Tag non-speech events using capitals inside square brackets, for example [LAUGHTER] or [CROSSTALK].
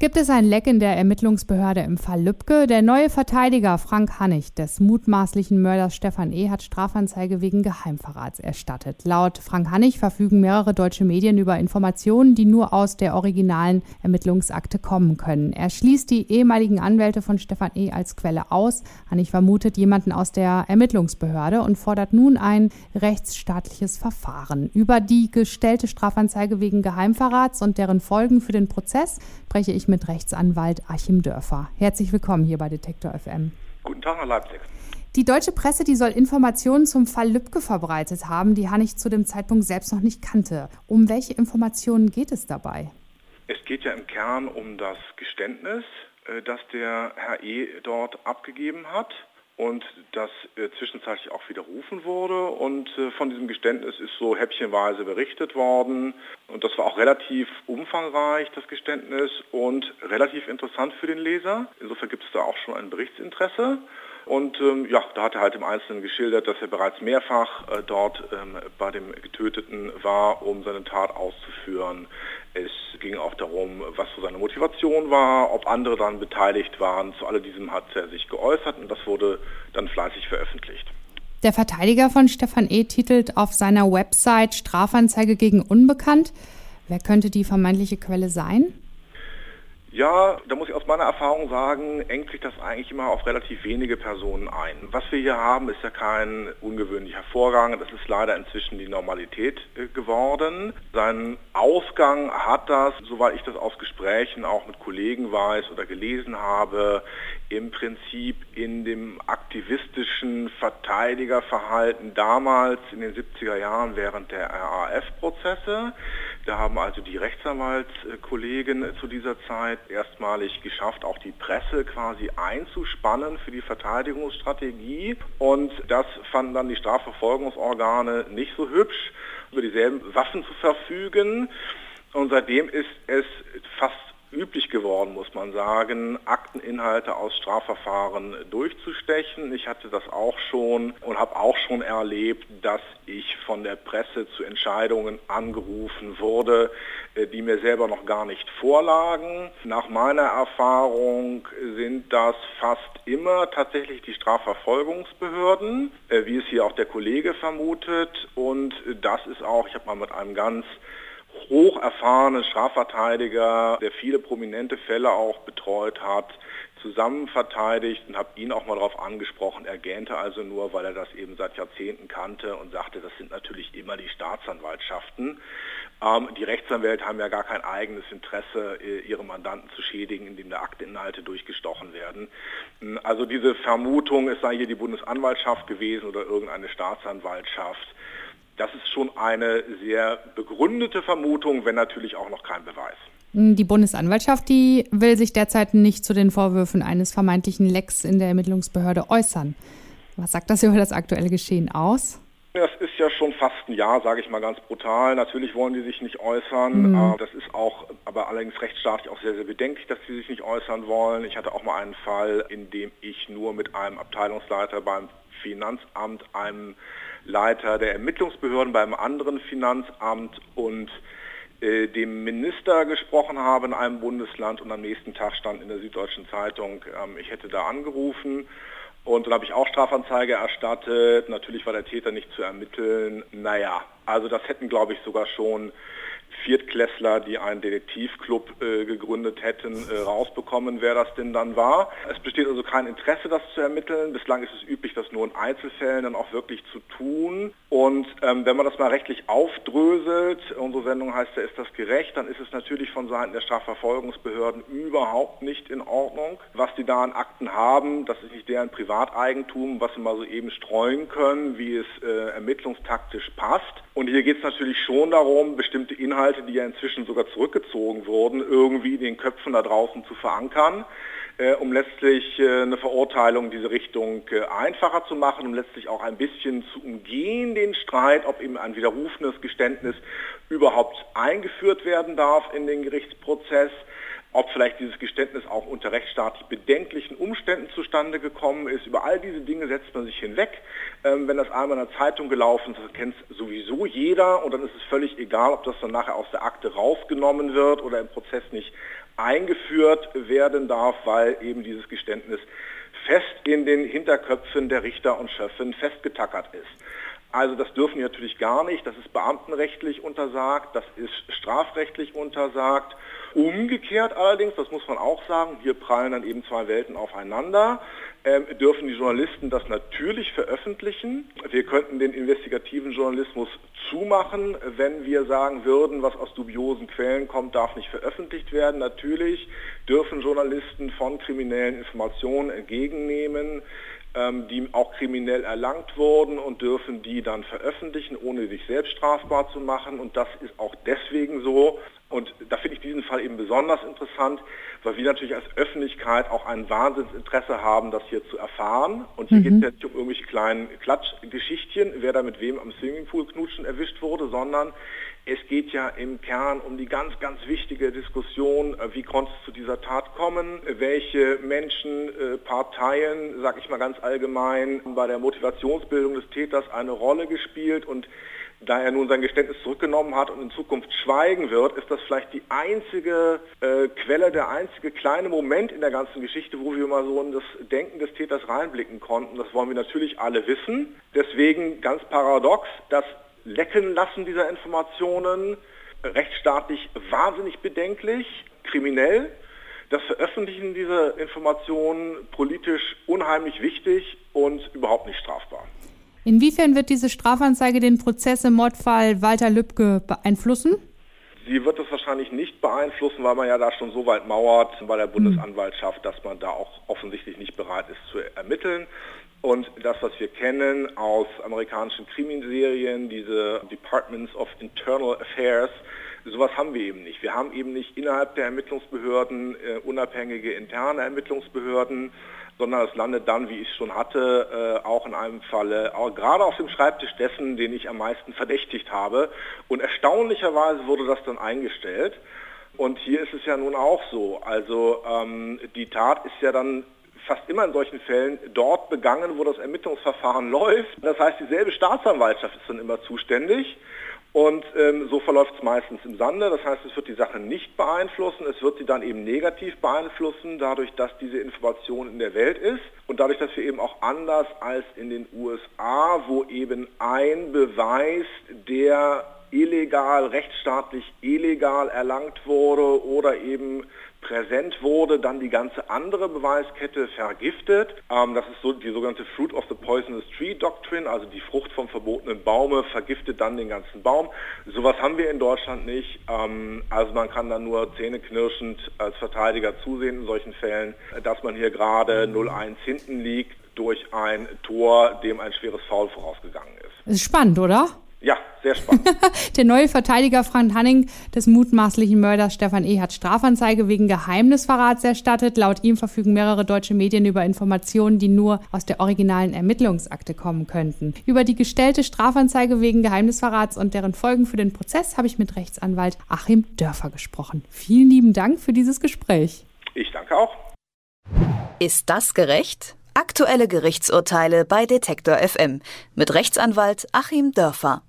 Gibt es ein Leck in der Ermittlungsbehörde im Fall Lübcke? Der neue Verteidiger Frank Hannig des mutmaßlichen Mörders Stefan E. hat Strafanzeige wegen Geheimverrats erstattet. Laut Frank Hannig verfügen mehrere deutsche Medien über Informationen, die nur aus der originalen Ermittlungsakte kommen können. Er schließt die ehemaligen Anwälte von Stefan E. als Quelle aus. Hannig vermutet jemanden aus der Ermittlungsbehörde und fordert nun ein rechtsstaatliches Verfahren. Über die gestellte Strafanzeige wegen Geheimverrats und deren Folgen für den Prozess spreche ich mit Rechtsanwalt Achim Dörfer. Herzlich willkommen hier bei Detektor FM. Guten Tag nach Leipzig. Die deutsche Presse, die soll Informationen zum Fall Lübcke verbreitet haben, die Hannig zu dem Zeitpunkt selbst noch nicht kannte. Um welche Informationen geht es dabei? Es geht ja im Kern um das Geständnis, äh, das der Herr E. dort abgegeben hat und das äh, zwischenzeitlich auch widerrufen wurde. Und äh, von diesem Geständnis ist so häppchenweise berichtet worden. Und das war auch relativ umfangreich, das Geständnis, und relativ interessant für den Leser. Insofern gibt es da auch schon ein Berichtsinteresse. Und ähm, ja, da hat er halt im Einzelnen geschildert, dass er bereits mehrfach äh, dort ähm, bei dem Getöteten war, um seine Tat auszuführen. Es ging auch seine Motivation war, ob andere dann beteiligt waren. Zu all diesem hat er sich geäußert und das wurde dann fleißig veröffentlicht. Der Verteidiger von Stefan E. titelt auf seiner Website Strafanzeige gegen Unbekannt. Wer könnte die vermeintliche Quelle sein? Ja, da muss ich aus meiner Erfahrung sagen, engt sich das eigentlich immer auf relativ wenige Personen ein. Was wir hier haben, ist ja kein ungewöhnlicher Vorgang. Das ist leider inzwischen die Normalität äh, geworden. Seinen Ausgang hat das, soweit ich das aus Gesprächen auch mit Kollegen weiß oder gelesen habe, im Prinzip in dem aktivistischen Verteidigerverhalten damals in den 70er Jahren während der RAF-Prozesse. Da haben also die Rechtsanwaltskollegen zu dieser Zeit erstmalig geschafft, auch die Presse quasi einzuspannen für die Verteidigungsstrategie. Und das fanden dann die Strafverfolgungsorgane nicht so hübsch, über dieselben Waffen zu verfügen. Und seitdem ist es fast üblich geworden, muss man sagen, Akteninhalte aus Strafverfahren durchzustechen. Ich hatte das auch schon und habe auch schon erlebt, dass ich von der Presse zu Entscheidungen angerufen wurde, äh, die mir selber noch gar nicht vorlagen. Nach meiner Erfahrung sind das fast immer tatsächlich die Strafverfolgungsbehörden, äh, wie es hier auch der Kollege vermutet. Und das ist auch, ich habe mal mit einem ganz hocherfahrene Strafverteidiger, der viele prominente Fälle auch betreut hat, zusammen verteidigt und habe ihn auch mal darauf angesprochen. Er gähnte also nur, weil er das eben seit Jahrzehnten kannte und sagte, das sind natürlich immer die Staatsanwaltschaften. Ähm, die Rechtsanwälte haben ja gar kein eigenes Interesse, ihre Mandanten zu schädigen, indem da Akteninhalte durchgestochen werden. Also diese Vermutung, es sei hier die Bundesanwaltschaft gewesen oder irgendeine Staatsanwaltschaft, das ist schon eine sehr begründete Vermutung, wenn natürlich auch noch kein Beweis. Die Bundesanwaltschaft, die will sich derzeit nicht zu den Vorwürfen eines vermeintlichen Lecks in der Ermittlungsbehörde äußern. Was sagt das über das aktuelle Geschehen aus? Ist ja schon fast ein Jahr, sage ich mal ganz brutal. Natürlich wollen die sich nicht äußern. Mhm. Das ist auch, aber allerdings rechtsstaatlich auch sehr, sehr bedenklich, dass sie sich nicht äußern wollen. Ich hatte auch mal einen Fall, in dem ich nur mit einem Abteilungsleiter beim Finanzamt, einem Leiter der Ermittlungsbehörden beim anderen Finanzamt und äh, dem Minister gesprochen habe in einem Bundesland und am nächsten Tag stand in der Süddeutschen Zeitung, ähm, ich hätte da angerufen und dann habe ich auch Strafanzeige erstattet. Natürlich war der Täter nicht zu ermitteln. Naja, also das hätten glaube ich sogar schon Viertklässler, die einen Detektivclub äh, gegründet hätten, äh, rausbekommen, wer das denn dann war. Es besteht also kein Interesse, das zu ermitteln. Bislang ist es üblich, das nur in Einzelfällen dann auch wirklich zu tun. Und ähm, wenn man das mal rechtlich aufdröselt, unsere Sendung heißt ja, ist das gerecht, dann ist es natürlich von Seiten der Strafverfolgungsbehörden überhaupt nicht in Ordnung. Was die da an Akten haben, das ist nicht deren Privateigentum, was sie mal so eben streuen können, wie es äh, ermittlungstaktisch passt. Und hier geht es natürlich schon darum, bestimmte Inhalte, die ja inzwischen sogar zurückgezogen wurden, irgendwie in den Köpfen da draußen zu verankern äh, um letztlich äh, eine Verurteilung in diese Richtung äh, einfacher zu machen, um letztlich auch ein bisschen zu umgehen den Streit, ob eben ein widerrufenes Geständnis überhaupt eingeführt werden darf in den Gerichtsprozess. Ob vielleicht dieses Geständnis auch unter rechtsstaatlich bedenklichen Umständen zustande gekommen ist. Über all diese Dinge setzt man sich hinweg. Ähm, wenn das einmal in der Zeitung gelaufen ist, kennt sowieso jeder und dann ist es völlig egal, ob das dann nachher aus der Akte rausgenommen wird oder im Prozess nicht eingeführt werden darf, weil eben dieses Geständnis fest in den Hinterköpfen der Richter und Schöffen festgetackert ist. Also das dürfen die natürlich gar nicht, das ist beamtenrechtlich untersagt, das ist strafrechtlich untersagt. Umgekehrt allerdings, das muss man auch sagen, hier prallen dann eben zwei Welten aufeinander, ähm, dürfen die Journalisten das natürlich veröffentlichen. Wir könnten den investigativen Journalismus zumachen, wenn wir sagen würden, was aus dubiosen Quellen kommt, darf nicht veröffentlicht werden. Natürlich dürfen Journalisten von kriminellen Informationen entgegennehmen die auch kriminell erlangt wurden und dürfen die dann veröffentlichen, ohne sich selbst strafbar zu machen. Und das ist auch deswegen so. Und da finde ich diesen Fall eben besonders interessant, weil wir natürlich als Öffentlichkeit auch ein Wahnsinnsinteresse haben, das hier zu erfahren. Und hier mhm. geht es ja nicht um irgendwelche kleinen Klatschgeschichtchen, wer da mit wem am Swimmingpool knutschen erwischt wurde, sondern es geht ja im Kern um die ganz, ganz wichtige Diskussion, äh, wie konnte es zu dieser Tat kommen, welche Menschen, äh, Parteien, sag ich mal ganz allgemein, bei der Motivationsbildung des Täters eine Rolle gespielt und da er nun sein Geständnis zurückgenommen hat und in Zukunft schweigen wird, ist das vielleicht die einzige äh, Quelle, der einzige kleine Moment in der ganzen Geschichte, wo wir mal so in das Denken des Täters reinblicken konnten. Das wollen wir natürlich alle wissen. Deswegen ganz paradox, dass Lecken lassen dieser Informationen rechtsstaatlich wahnsinnig bedenklich, kriminell. Das Veröffentlichen dieser Informationen politisch unheimlich wichtig und überhaupt nicht strafbar. Inwiefern wird diese Strafanzeige den Prozess im Mordfall Walter Lübcke beeinflussen? Sie wird es wahrscheinlich nicht beeinflussen, weil man ja da schon so weit mauert bei der Bundesanwaltschaft, dass man da auch offensichtlich nicht bereit ist zu ermitteln. Und das, was wir kennen aus amerikanischen Krimiserien, diese Departments of Internal Affairs, sowas haben wir eben nicht. Wir haben eben nicht innerhalb der Ermittlungsbehörden äh, unabhängige interne Ermittlungsbehörden, sondern es landet dann, wie ich schon hatte, äh, auch in einem Falle, auch gerade auf dem Schreibtisch dessen, den ich am meisten verdächtigt habe. Und erstaunlicherweise wurde das dann eingestellt. Und hier ist es ja nun auch so. Also ähm, die Tat ist ja dann fast immer in solchen Fällen dort begangen, wo das Ermittlungsverfahren läuft. Das heißt, dieselbe Staatsanwaltschaft ist dann immer zuständig. Und ähm, so verläuft es meistens im Sande. Das heißt, es wird die Sache nicht beeinflussen. Es wird sie dann eben negativ beeinflussen, dadurch, dass diese Information in der Welt ist. Und dadurch, dass wir eben auch anders als in den USA, wo eben ein Beweis, der illegal, rechtsstaatlich illegal erlangt wurde oder eben präsent wurde, dann die ganze andere Beweiskette vergiftet. Ähm, das ist so die sogenannte Fruit of the Poisonous Tree Doctrine, also die Frucht vom verbotenen Baume vergiftet dann den ganzen Baum. Sowas haben wir in Deutschland nicht. Ähm, also man kann dann nur zähneknirschend als Verteidiger zusehen in solchen Fällen, dass man hier gerade 0-1 hinten liegt durch ein Tor, dem ein schweres Foul vorausgegangen ist. Das ist spannend, oder? Sehr spannend. [LAUGHS] Der neue Verteidiger Frank Hanning des mutmaßlichen Mörders Stefan E. hat Strafanzeige wegen Geheimnisverrats erstattet. Laut ihm verfügen mehrere deutsche Medien über Informationen, die nur aus der originalen Ermittlungsakte kommen könnten. Über die gestellte Strafanzeige wegen Geheimnisverrats und deren Folgen für den Prozess habe ich mit Rechtsanwalt Achim Dörfer gesprochen. Vielen lieben Dank für dieses Gespräch. Ich danke auch. Ist das gerecht? Aktuelle Gerichtsurteile bei Detektor FM mit Rechtsanwalt Achim Dörfer.